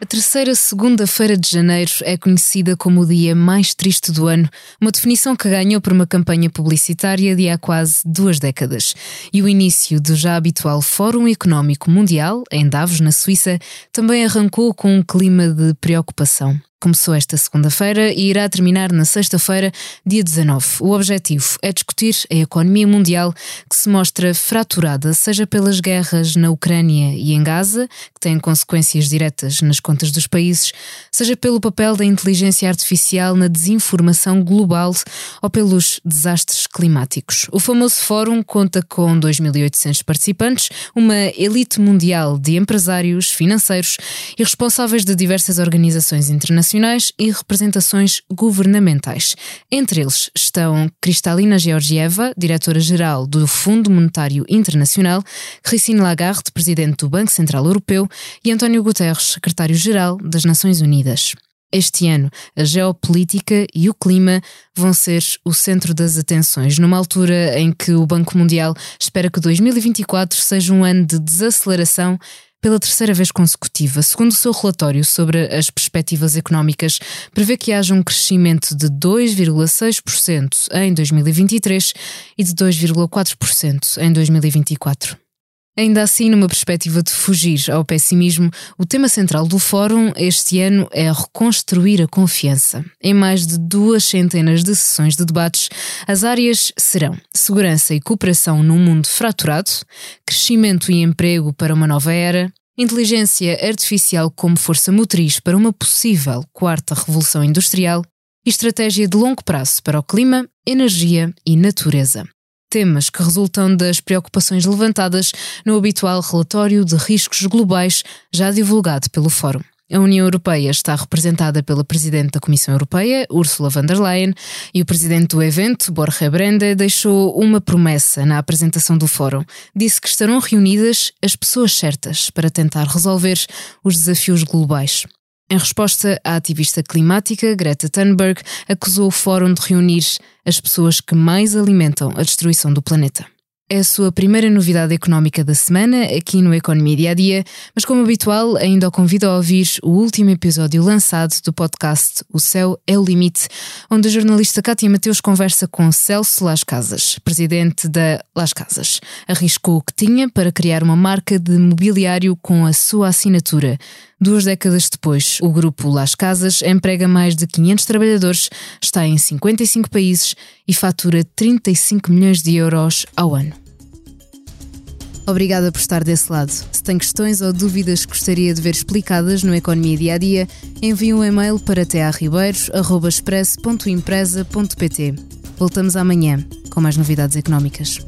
A terceira segunda-feira de janeiro é conhecida como o dia mais triste do ano, uma definição que ganhou por uma campanha publicitária de há quase duas décadas. E o início do já habitual Fórum Económico Mundial, em Davos, na Suíça, também arrancou com um clima de preocupação. Começou esta segunda-feira e irá terminar na sexta-feira, dia 19. O objetivo é discutir a economia mundial que se mostra fraturada, seja pelas guerras na Ucrânia e em Gaza, que têm consequências diretas nas contas dos países, seja pelo papel da inteligência artificial na desinformação global ou pelos desastres climáticos. O famoso fórum conta com 2.800 participantes, uma elite mundial de empresários, financeiros e responsáveis de diversas organizações internacionais internacionais e representações governamentais. Entre eles estão Cristalina Georgieva, diretora-geral do Fundo Monetário Internacional, Christine Lagarde, presidente do Banco Central Europeu, e António Guterres, secretário-geral das Nações Unidas. Este ano, a geopolítica e o clima vão ser o centro das atenções, numa altura em que o Banco Mundial espera que 2024 seja um ano de desaceleração pela terceira vez consecutiva. Segundo o seu relatório sobre as perspectivas económicas, prevê que haja um crescimento de 2,6% em 2023 e de 2,4% em 2024. Ainda assim, numa perspectiva de fugir ao pessimismo, o tema central do Fórum este ano é reconstruir a confiança. Em mais de duas centenas de sessões de debates, as áreas serão segurança e cooperação num mundo fraturado, crescimento e emprego para uma nova era, inteligência artificial como força motriz para uma possível quarta revolução industrial e estratégia de longo prazo para o clima, energia e natureza temas que resultam das preocupações levantadas no habitual relatório de riscos globais já divulgado pelo Fórum. A União Europeia está representada pela Presidente da Comissão Europeia, Ursula von der Leyen, e o Presidente do evento, Borja Brende, deixou uma promessa na apresentação do Fórum. Disse que estarão reunidas as pessoas certas para tentar resolver os desafios globais. Em resposta, a ativista climática Greta Thunberg acusou o fórum de reunir as pessoas que mais alimentam a destruição do planeta. É a sua primeira novidade económica da semana aqui no Economia Dia a Dia, mas como habitual, ainda o convido a ouvir o último episódio lançado do podcast O Céu é o Limite, onde a jornalista Cátia Mateus conversa com Celso Las Casas, presidente da Las Casas. Arriscou o que tinha para criar uma marca de mobiliário com a sua assinatura. Duas décadas depois, o grupo Las Casas emprega mais de 500 trabalhadores, está em 55 países e fatura 35 milhões de euros ao ano. Obrigada por estar desse lado. Se tem questões ou dúvidas que gostaria de ver explicadas no Economia Dia a Dia, envie um e-mail para tearribeiros.express.empresa.pt. Voltamos amanhã com mais novidades económicas.